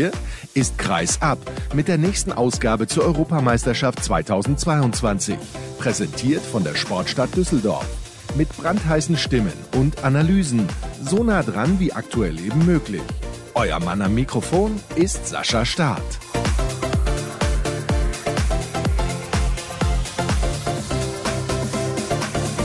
hier ist Kreis ab mit der nächsten Ausgabe zur Europameisterschaft 2022. Präsentiert von der Sportstadt Düsseldorf. Mit brandheißen Stimmen und Analysen. So nah dran wie aktuell eben möglich. Euer Mann am Mikrofon ist Sascha Staat.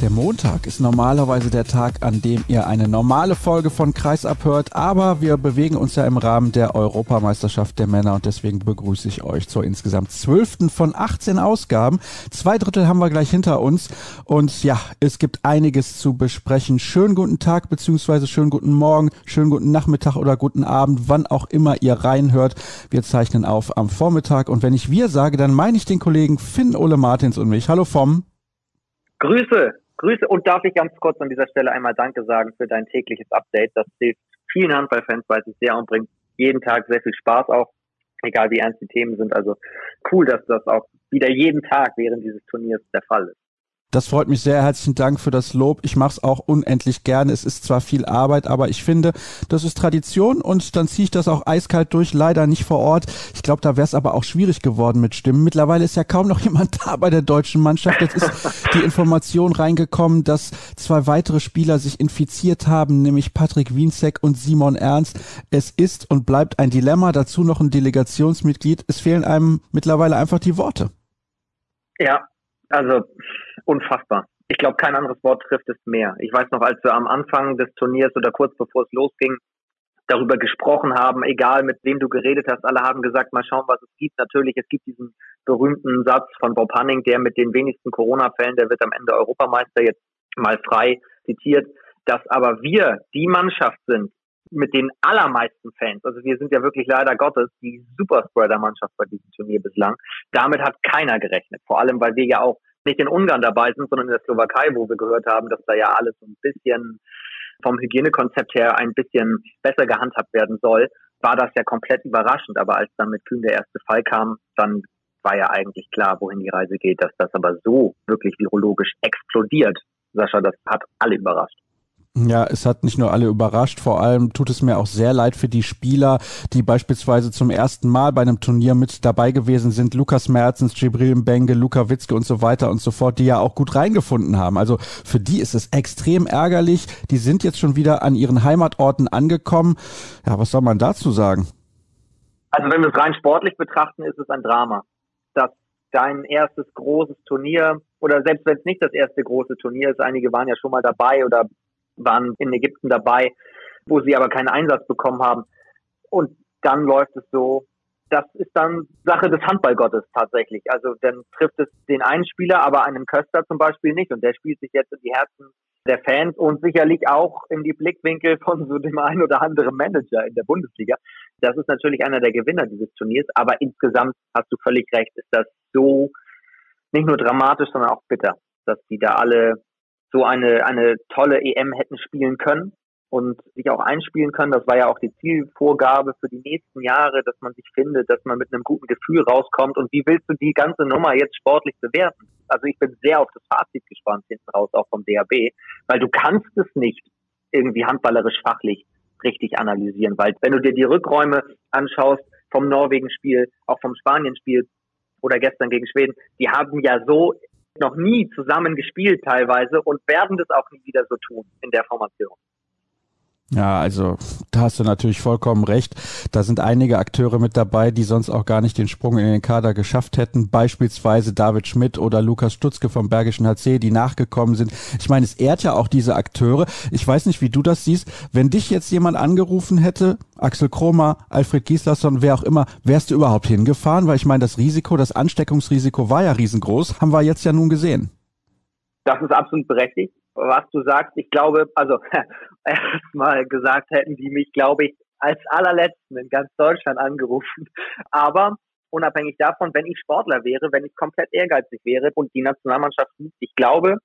Der Montag ist normalerweise der Tag, an dem ihr eine normale Folge von Kreis abhört, aber wir bewegen uns ja im Rahmen der Europameisterschaft der Männer und deswegen begrüße ich euch zur insgesamt zwölften von 18 Ausgaben. Zwei Drittel haben wir gleich hinter uns und ja, es gibt einiges zu besprechen. Schönen guten Tag beziehungsweise schönen guten Morgen, schönen guten Nachmittag oder guten Abend, wann auch immer ihr reinhört. Wir zeichnen auf am Vormittag und wenn ich wir sage, dann meine ich den Kollegen Finn Ole Martins und mich. Hallo vom Grüße, Grüße und darf ich ganz kurz an dieser Stelle einmal Danke sagen für dein tägliches Update. Das hilft vielen Handballfans, weiß ich sehr und bringt jeden Tag sehr viel Spaß auch, egal wie ernst die Themen sind. Also cool, dass das auch wieder jeden Tag während dieses Turniers der Fall ist. Das freut mich sehr. Herzlichen Dank für das Lob. Ich mache es auch unendlich gerne. Es ist zwar viel Arbeit, aber ich finde, das ist Tradition und dann ziehe ich das auch eiskalt durch. Leider nicht vor Ort. Ich glaube, da wäre es aber auch schwierig geworden mit Stimmen. Mittlerweile ist ja kaum noch jemand da bei der deutschen Mannschaft. Jetzt ist die Information reingekommen, dass zwei weitere Spieler sich infiziert haben, nämlich Patrick Wienzek und Simon Ernst. Es ist und bleibt ein Dilemma. Dazu noch ein Delegationsmitglied. Es fehlen einem mittlerweile einfach die Worte. Ja, also unfassbar. Ich glaube, kein anderes Wort trifft es mehr. Ich weiß noch, als wir am Anfang des Turniers oder kurz bevor es losging, darüber gesprochen haben, egal mit wem du geredet hast, alle haben gesagt, mal schauen, was es gibt. Natürlich, es gibt diesen berühmten Satz von Bob Hanning, der mit den wenigsten Corona-Fällen, der wird am Ende Europameister jetzt mal frei zitiert, dass aber wir die Mannschaft sind, mit den allermeisten Fans, also wir sind ja wirklich leider Gottes die Superspreader-Mannschaft bei diesem Turnier bislang. Damit hat keiner gerechnet. Vor allem, weil wir ja auch nicht in Ungarn dabei sind, sondern in der Slowakei, wo wir gehört haben, dass da ja alles so ein bisschen vom Hygienekonzept her ein bisschen besser gehandhabt werden soll, war das ja komplett überraschend. Aber als dann mit Kühn der erste Fall kam, dann war ja eigentlich klar, wohin die Reise geht, dass das aber so wirklich virologisch explodiert. Sascha, das hat alle überrascht. Ja, es hat nicht nur alle überrascht, vor allem tut es mir auch sehr leid für die Spieler, die beispielsweise zum ersten Mal bei einem Turnier mit dabei gewesen sind. Lukas Merzens, Gibril Benge, Luca Witzke und so weiter und so fort, die ja auch gut reingefunden haben. Also für die ist es extrem ärgerlich. Die sind jetzt schon wieder an ihren Heimatorten angekommen. Ja, was soll man dazu sagen? Also wenn wir es rein sportlich betrachten, ist es ein Drama. Dass dein erstes großes Turnier oder selbst wenn es nicht das erste große Turnier ist, einige waren ja schon mal dabei oder waren in Ägypten dabei, wo sie aber keinen Einsatz bekommen haben. Und dann läuft es so, das ist dann Sache des Handballgottes tatsächlich. Also dann trifft es den einen Spieler, aber einen Köster zum Beispiel nicht. Und der spielt sich jetzt in die Herzen der Fans und sicherlich auch in die Blickwinkel von so dem einen oder anderen Manager in der Bundesliga. Das ist natürlich einer der Gewinner dieses Turniers. Aber insgesamt hast du völlig recht, ist das so nicht nur dramatisch, sondern auch bitter, dass die da alle so eine, eine tolle EM hätten spielen können und sich auch einspielen können. Das war ja auch die Zielvorgabe für die nächsten Jahre, dass man sich findet, dass man mit einem guten Gefühl rauskommt. Und wie willst du die ganze Nummer jetzt sportlich bewerten? Also ich bin sehr auf das Fazit gespannt hinten raus, auch vom DAB, weil du kannst es nicht irgendwie handballerisch fachlich richtig analysieren, weil wenn du dir die Rückräume anschaust vom Norwegen-Spiel, auch vom Spanien-Spiel oder gestern gegen Schweden, die haben ja so noch nie zusammen gespielt teilweise und werden das auch nie wieder so tun in der Formation. Ja, also da hast du natürlich vollkommen recht. Da sind einige Akteure mit dabei, die sonst auch gar nicht den Sprung in den Kader geschafft hätten. Beispielsweise David Schmidt oder Lukas Stutzke vom Bergischen HC, die nachgekommen sind. Ich meine, es ehrt ja auch diese Akteure. Ich weiß nicht, wie du das siehst. Wenn dich jetzt jemand angerufen hätte, Axel Kromer, Alfred Gislason, wer auch immer, wärst du überhaupt hingefahren? Weil ich meine, das Risiko, das Ansteckungsrisiko war ja riesengroß. Haben wir jetzt ja nun gesehen. Das ist absolut berechtigt was du sagst. Ich glaube, also erstmal gesagt hätten die mich, glaube ich, als allerletzten in ganz Deutschland angerufen. Aber unabhängig davon, wenn ich Sportler wäre, wenn ich komplett ehrgeizig wäre und die Nationalmannschaft nicht, ich glaube,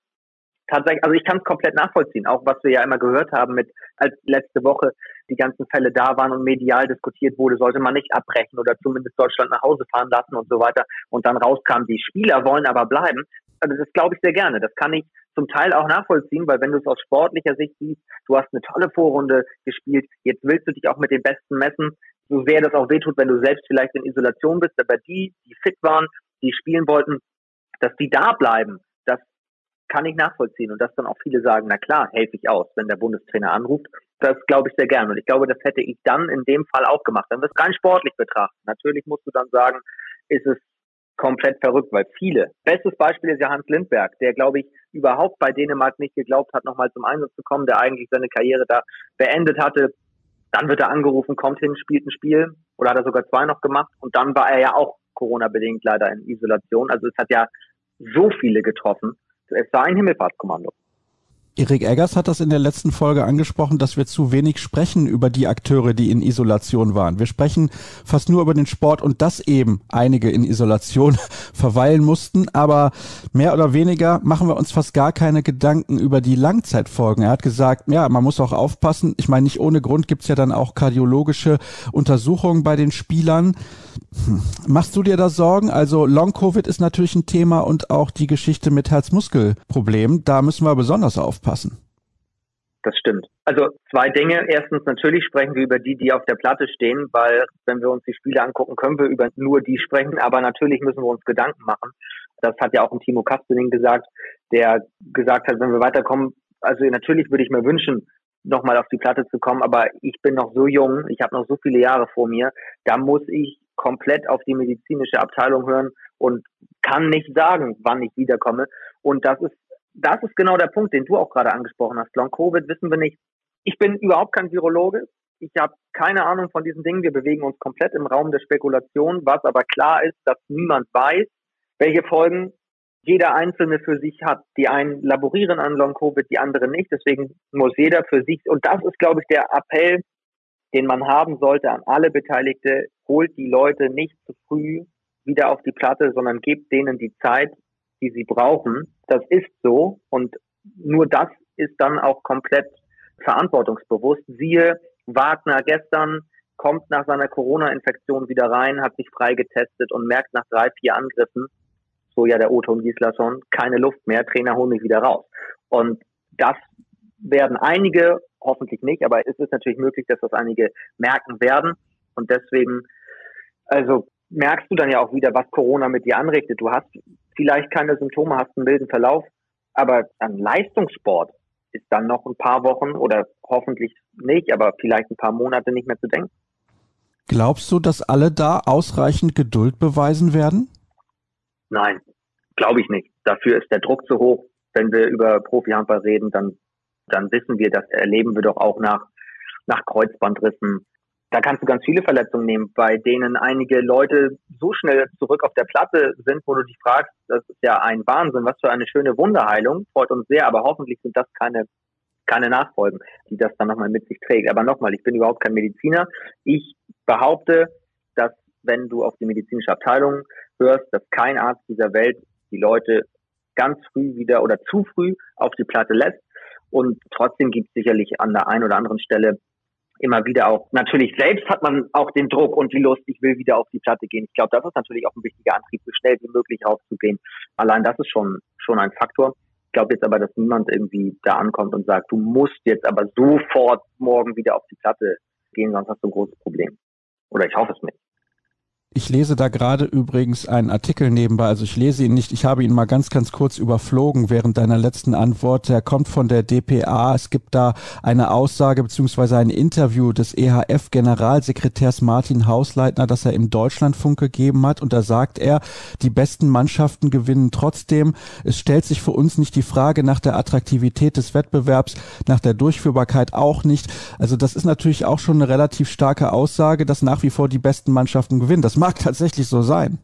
tatsächlich, also ich kann es komplett nachvollziehen, auch was wir ja immer gehört haben mit, als letzte Woche die ganzen Fälle da waren und medial diskutiert wurde, sollte man nicht abbrechen oder zumindest Deutschland nach Hause fahren lassen und so weiter. Und dann rauskam, die Spieler wollen aber bleiben. Also das glaube ich sehr gerne. Das kann ich zum Teil auch nachvollziehen, weil wenn du es aus sportlicher Sicht siehst, du hast eine tolle Vorrunde gespielt, jetzt willst du dich auch mit den Besten messen, so sehr das auch wehtut, wenn du selbst vielleicht in Isolation bist, aber die, die fit waren, die spielen wollten, dass die da bleiben, das kann ich nachvollziehen und dass dann auch viele sagen, na klar, helfe ich aus, wenn der Bundestrainer anruft. Das glaube ich sehr gern und ich glaube, das hätte ich dann in dem Fall auch gemacht. Wenn wir es rein sportlich betrachten, natürlich musst du dann sagen, ist es komplett verrückt, weil viele. Bestes Beispiel ist ja Hans Lindberg, der, glaube ich, überhaupt bei Dänemark nicht geglaubt hat, nochmal zum Einsatz zu kommen, der eigentlich seine Karriere da beendet hatte. Dann wird er angerufen, kommt hin, spielt ein Spiel oder hat er sogar zwei noch gemacht und dann war er ja auch Corona-bedingt leider in Isolation. Also es hat ja so viele getroffen. Es war ein Himmelfahrtskommando. Erik Eggers hat das in der letzten Folge angesprochen, dass wir zu wenig sprechen über die Akteure, die in Isolation waren. Wir sprechen fast nur über den Sport und dass eben einige in Isolation verweilen mussten, aber mehr oder weniger machen wir uns fast gar keine Gedanken über die Langzeitfolgen. Er hat gesagt, ja, man muss auch aufpassen. Ich meine, nicht ohne Grund gibt's ja dann auch kardiologische Untersuchungen bei den Spielern. Machst du dir da Sorgen? Also Long-Covid ist natürlich ein Thema und auch die Geschichte mit Herzmuskelproblemen. Da müssen wir besonders aufpassen. Das stimmt. Also zwei Dinge. Erstens, natürlich sprechen wir über die, die auf der Platte stehen, weil wenn wir uns die Spiele angucken, können wir über nur die sprechen. Aber natürlich müssen wir uns Gedanken machen. Das hat ja auch ein Timo Kastening gesagt, der gesagt hat, wenn wir weiterkommen, also natürlich würde ich mir wünschen, nochmal auf die Platte zu kommen, aber ich bin noch so jung, ich habe noch so viele Jahre vor mir, da muss ich komplett auf die medizinische Abteilung hören und kann nicht sagen, wann ich wiederkomme. Und das ist, das ist genau der Punkt, den du auch gerade angesprochen hast. Long Covid wissen wir nicht. Ich bin überhaupt kein Virologe. Ich habe keine Ahnung von diesen Dingen. Wir bewegen uns komplett im Raum der Spekulation. Was aber klar ist, dass niemand weiß, welche Folgen jeder Einzelne für sich hat. Die einen laborieren an Long Covid, die anderen nicht. Deswegen muss jeder für sich, und das ist, glaube ich, der Appell, den man haben sollte an alle Beteiligte, holt die Leute nicht zu früh wieder auf die Platte, sondern gebt denen die Zeit, die sie brauchen. Das ist so und nur das ist dann auch komplett verantwortungsbewusst. Siehe Wagner gestern kommt nach seiner Corona-Infektion wieder rein, hat sich freigetestet und merkt nach drei, vier Angriffen, so ja der Oton Gislason, keine Luft mehr, Trainer holen mich wieder raus. Und das werden einige, hoffentlich nicht, aber es ist natürlich möglich, dass das einige merken werden. Und deswegen, also merkst du dann ja auch wieder, was Corona mit dir anrichtet. Du hast vielleicht keine Symptome, hast einen milden Verlauf, aber an Leistungssport ist dann noch ein paar Wochen oder hoffentlich nicht, aber vielleicht ein paar Monate nicht mehr zu denken. Glaubst du, dass alle da ausreichend Geduld beweisen werden? Nein, glaube ich nicht. Dafür ist der Druck zu hoch. Wenn wir über Profi-Handball reden, dann, dann wissen wir, das erleben wir doch auch nach, nach Kreuzbandrissen. Da kannst du ganz viele Verletzungen nehmen, bei denen einige Leute so schnell zurück auf der Platte sind, wo du dich fragst, das ist ja ein Wahnsinn, was für eine schöne Wunderheilung, freut uns sehr, aber hoffentlich sind das keine keine Nachfolgen, die das dann nochmal mit sich trägt. Aber nochmal, ich bin überhaupt kein Mediziner. Ich behaupte, dass wenn du auf die medizinische Abteilung hörst, dass kein Arzt dieser Welt die Leute ganz früh wieder oder zu früh auf die Platte lässt. Und trotzdem gibt es sicherlich an der einen oder anderen Stelle immer wieder auch, natürlich selbst hat man auch den Druck und die Lust, ich will wieder auf die Platte gehen. Ich glaube, das ist natürlich auch ein wichtiger Antrieb, so schnell wie möglich rauszugehen. Allein das ist schon, schon ein Faktor. Ich glaube jetzt aber, dass niemand irgendwie da ankommt und sagt, du musst jetzt aber sofort morgen wieder auf die Platte gehen, sonst hast du ein großes Problem. Oder ich hoffe es nicht. Ich lese da gerade übrigens einen Artikel nebenbei, also ich lese ihn nicht, ich habe ihn mal ganz, ganz kurz überflogen während deiner letzten Antwort. Der kommt von der DPA. Es gibt da eine Aussage beziehungsweise ein Interview des EHF-Generalsekretärs Martin Hausleitner, das er im Deutschlandfunk gegeben hat. Und da sagt er, die besten Mannschaften gewinnen trotzdem. Es stellt sich für uns nicht die Frage nach der Attraktivität des Wettbewerbs, nach der Durchführbarkeit auch nicht. Also das ist natürlich auch schon eine relativ starke Aussage, dass nach wie vor die besten Mannschaften gewinnen. Das mag tatsächlich so sein.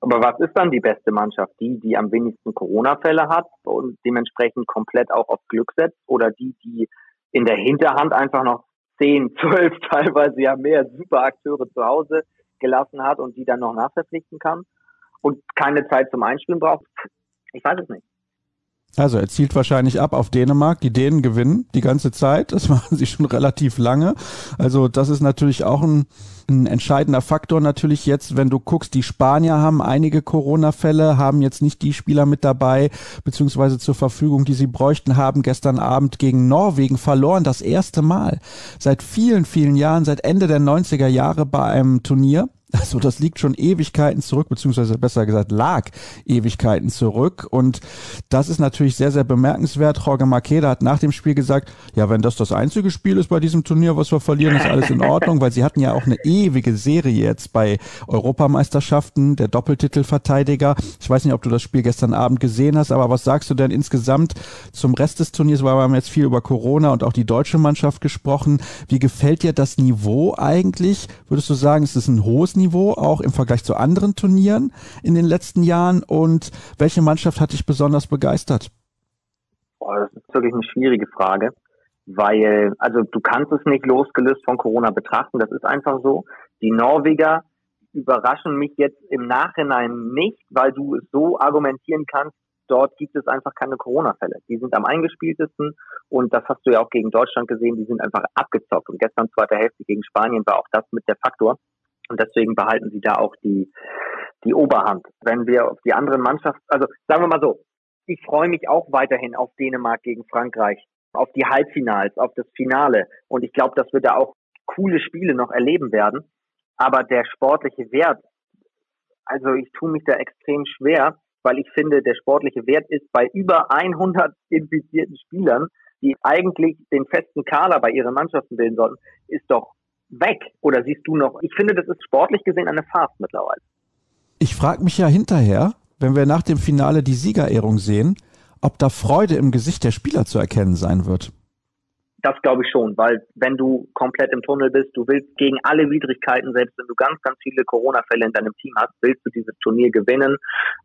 Aber was ist dann die beste Mannschaft? Die, die am wenigsten Corona-Fälle hat und dementsprechend komplett auch auf Glück setzt oder die, die in der Hinterhand einfach noch zehn, zwölf, teilweise ja mehr super Akteure zu Hause gelassen hat und die dann noch nachverpflichten kann und keine Zeit zum Einspielen braucht? Ich weiß es nicht. Also er zielt wahrscheinlich ab auf Dänemark. Die Dänen gewinnen die ganze Zeit. Das machen sie schon relativ lange. Also das ist natürlich auch ein, ein entscheidender Faktor natürlich jetzt, wenn du guckst, die Spanier haben einige Corona-Fälle, haben jetzt nicht die Spieler mit dabei, beziehungsweise zur Verfügung, die sie bräuchten, haben gestern Abend gegen Norwegen verloren. Das erste Mal seit vielen, vielen Jahren, seit Ende der 90er Jahre bei einem Turnier. Also das liegt schon Ewigkeiten zurück, beziehungsweise besser gesagt lag Ewigkeiten zurück. Und das ist natürlich sehr, sehr bemerkenswert. Jorge Marqueda hat nach dem Spiel gesagt, ja, wenn das das einzige Spiel ist bei diesem Turnier, was wir verlieren, ist alles in Ordnung, weil sie hatten ja auch eine ewige Serie jetzt bei Europameisterschaften, der Doppeltitelverteidiger. Ich weiß nicht, ob du das Spiel gestern Abend gesehen hast, aber was sagst du denn insgesamt zum Rest des Turniers? Weil wir haben jetzt viel über Corona und auch die deutsche Mannschaft gesprochen. Wie gefällt dir das Niveau eigentlich? Würdest du sagen, ist es ein hohes Niveau? Niveau, auch im Vergleich zu anderen Turnieren in den letzten Jahren? Und welche Mannschaft hat dich besonders begeistert? Boah, das ist wirklich eine schwierige Frage, weil, also du kannst es nicht losgelöst von Corona betrachten, das ist einfach so. Die Norweger überraschen mich jetzt im Nachhinein nicht, weil du so argumentieren kannst, dort gibt es einfach keine Corona-Fälle. Die sind am eingespieltesten und das hast du ja auch gegen Deutschland gesehen, die sind einfach abgezockt. Und gestern zweite Hälfte gegen Spanien war auch das mit der Faktor. Und deswegen behalten sie da auch die, die Oberhand. Wenn wir auf die anderen Mannschaften, also sagen wir mal so, ich freue mich auch weiterhin auf Dänemark gegen Frankreich, auf die Halbfinals, auf das Finale. Und ich glaube, dass wir da auch coole Spiele noch erleben werden. Aber der sportliche Wert, also ich tue mich da extrem schwer, weil ich finde, der sportliche Wert ist bei über 100 infizierten Spielern, die eigentlich den festen Kader bei ihren Mannschaften bilden sollten, ist doch weg? Oder siehst du noch, ich finde, das ist sportlich gesehen eine Farce mittlerweile. Ich frage mich ja hinterher, wenn wir nach dem Finale die Siegerehrung sehen, ob da Freude im Gesicht der Spieler zu erkennen sein wird. Das glaube ich schon, weil wenn du komplett im Tunnel bist, du willst gegen alle Widrigkeiten, selbst wenn du ganz, ganz viele Corona-Fälle in deinem Team hast, willst du dieses Turnier gewinnen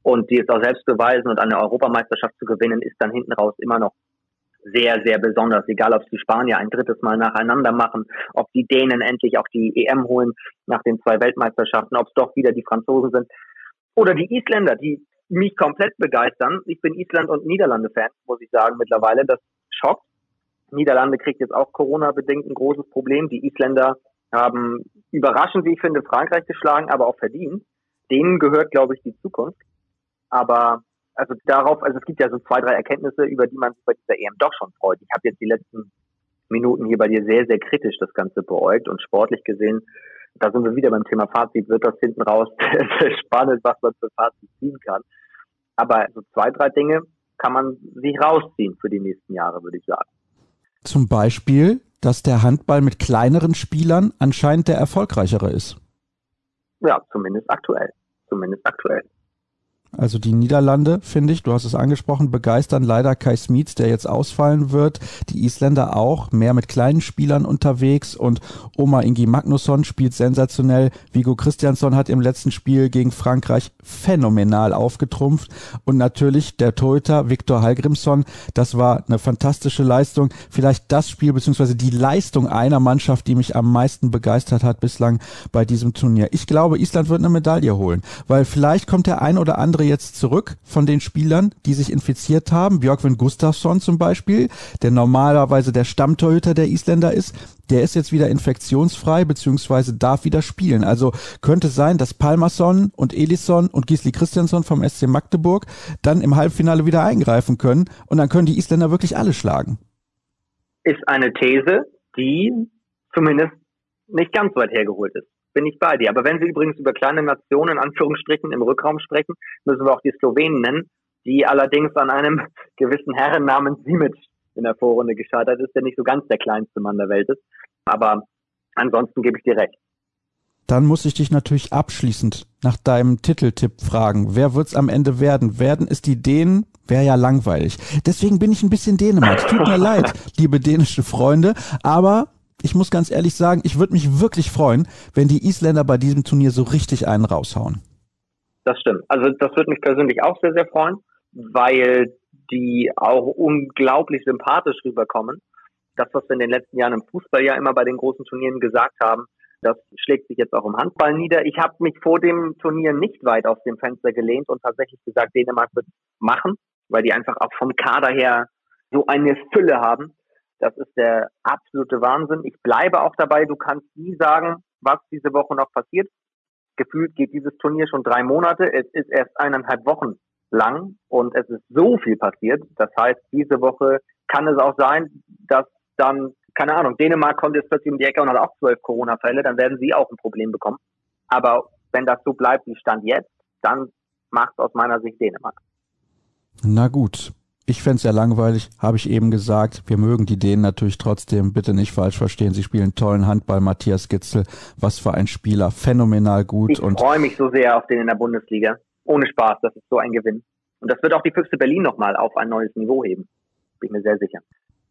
und dir es auch selbst beweisen und eine Europameisterschaft zu gewinnen, ist dann hinten raus immer noch sehr, sehr besonders. Egal, ob es die Spanier ein drittes Mal nacheinander machen, ob die Dänen endlich auch die EM holen nach den zwei Weltmeisterschaften, ob es doch wieder die Franzosen sind oder die Isländer, die mich komplett begeistern. Ich bin Island- und Niederlande-Fan, muss ich sagen, mittlerweile. Das schockt. Niederlande kriegt jetzt auch Corona-bedingt ein großes Problem. Die Isländer haben überraschend, wie ich finde, Frankreich geschlagen, aber auch verdient. Denen gehört, glaube ich, die Zukunft. Aber also darauf, also es gibt ja so zwei, drei Erkenntnisse, über die man sich bei dieser EM doch schon freut. Ich habe jetzt die letzten Minuten hier bei dir sehr, sehr kritisch das Ganze beäugt und sportlich gesehen, da sind wir wieder beim Thema Fazit, wird das hinten raus sehr spannend, was man für Fazit ziehen kann. Aber so zwei, drei Dinge kann man sich rausziehen für die nächsten Jahre, würde ich sagen. Zum Beispiel, dass der Handball mit kleineren Spielern anscheinend der erfolgreichere ist. Ja, zumindest aktuell. Zumindest aktuell. Also die Niederlande, finde ich, du hast es angesprochen, begeistern leider Kai Smits, der jetzt ausfallen wird. Die Isländer auch, mehr mit kleinen Spielern unterwegs und Oma Ingi Magnusson spielt sensationell. Vigo Christiansson hat im letzten Spiel gegen Frankreich phänomenal aufgetrumpft und natürlich der Torhüter Viktor Hallgrimsson, das war eine fantastische Leistung. Vielleicht das Spiel beziehungsweise die Leistung einer Mannschaft, die mich am meisten begeistert hat bislang bei diesem Turnier. Ich glaube, Island wird eine Medaille holen, weil vielleicht kommt der ein oder andere andere jetzt zurück von den Spielern, die sich infiziert haben. Björkvin Gustafsson zum Beispiel, der normalerweise der Stammtorhüter der Isländer ist, der ist jetzt wieder infektionsfrei beziehungsweise darf wieder spielen. Also könnte sein, dass Palmerson und Elisson und Gisli Christiansson vom SC Magdeburg dann im Halbfinale wieder eingreifen können und dann können die Isländer wirklich alle schlagen. Ist eine These, die zumindest nicht ganz weit hergeholt ist bin ich bei dir. Aber wenn Sie übrigens über kleine Nationen in Anführungsstrichen im Rückraum sprechen, müssen wir auch die Slowenen nennen, die allerdings an einem gewissen Herren namens Simic in der Vorrunde gescheitert ist, der nicht so ganz der kleinste Mann der Welt ist. Aber ansonsten gebe ich dir recht. Dann muss ich dich natürlich abschließend nach deinem Titeltipp fragen. Wer wird's am Ende werden? Werden es die Dänen? Wäre ja langweilig. Deswegen bin ich ein bisschen Dänemark. Tut mir leid, liebe dänische Freunde. Aber ich muss ganz ehrlich sagen, ich würde mich wirklich freuen, wenn die Isländer bei diesem Turnier so richtig einen raushauen. Das stimmt. Also das würde mich persönlich auch sehr, sehr freuen, weil die auch unglaublich sympathisch rüberkommen. Das, was wir in den letzten Jahren im Fußball ja immer bei den großen Turnieren gesagt haben, das schlägt sich jetzt auch im Handball nieder. Ich habe mich vor dem Turnier nicht weit aus dem Fenster gelehnt und tatsächlich gesagt, Dänemark wird machen. weil die einfach auch vom Kader her so eine Fülle haben. Das ist der absolute Wahnsinn. Ich bleibe auch dabei, du kannst nie sagen, was diese Woche noch passiert. Gefühlt geht dieses Turnier schon drei Monate. Es ist erst eineinhalb Wochen lang und es ist so viel passiert. Das heißt, diese Woche kann es auch sein, dass dann, keine Ahnung, Dänemark kommt jetzt plötzlich um die Ecke und hat auch zwölf Corona-Fälle, dann werden sie auch ein Problem bekommen. Aber wenn das so bleibt wie Stand jetzt, dann macht aus meiner Sicht Dänemark. Na gut. Ich fände ja langweilig, habe ich eben gesagt. Wir mögen die Dänen natürlich trotzdem. Bitte nicht falsch verstehen. Sie spielen tollen Handball. Matthias Gitzel, was für ein Spieler. Phänomenal gut. Ich freue mich so sehr auf den in der Bundesliga. Ohne Spaß. Das ist so ein Gewinn. Und das wird auch die Füchse Berlin nochmal auf ein neues Niveau heben. Bin ich mir sehr sicher.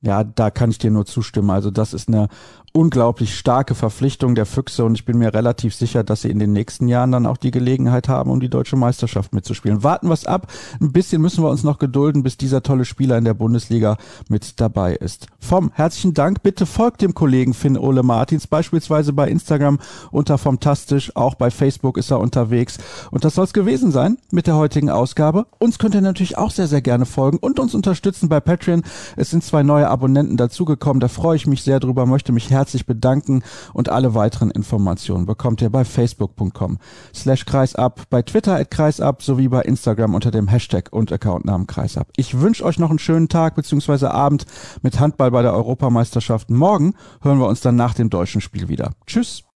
Ja, da kann ich dir nur zustimmen. Also das ist eine unglaublich starke Verpflichtung der Füchse und ich bin mir relativ sicher, dass sie in den nächsten Jahren dann auch die Gelegenheit haben, um die deutsche Meisterschaft mitzuspielen. Warten wir es ab. Ein bisschen müssen wir uns noch gedulden, bis dieser tolle Spieler in der Bundesliga mit dabei ist. Vom herzlichen Dank. Bitte folgt dem Kollegen Finn Ole Martins, beispielsweise bei Instagram unter Tastisch. Auch bei Facebook ist er unterwegs. Und das soll es gewesen sein mit der heutigen Ausgabe. Uns könnt ihr natürlich auch sehr, sehr gerne folgen und uns unterstützen bei Patreon. Es sind zwei neue Abonnenten dazugekommen. Da freue ich mich sehr drüber, möchte mich herzlich bedanken und alle weiteren Informationen bekommt ihr bei facebook.com slash kreisab, bei Twitter at kreisab sowie bei Instagram unter dem Hashtag und Accountnamen kreisab. Ich wünsche euch noch einen schönen Tag bzw. Abend mit Handball bei der Europameisterschaft. Morgen hören wir uns dann nach dem deutschen Spiel wieder. Tschüss!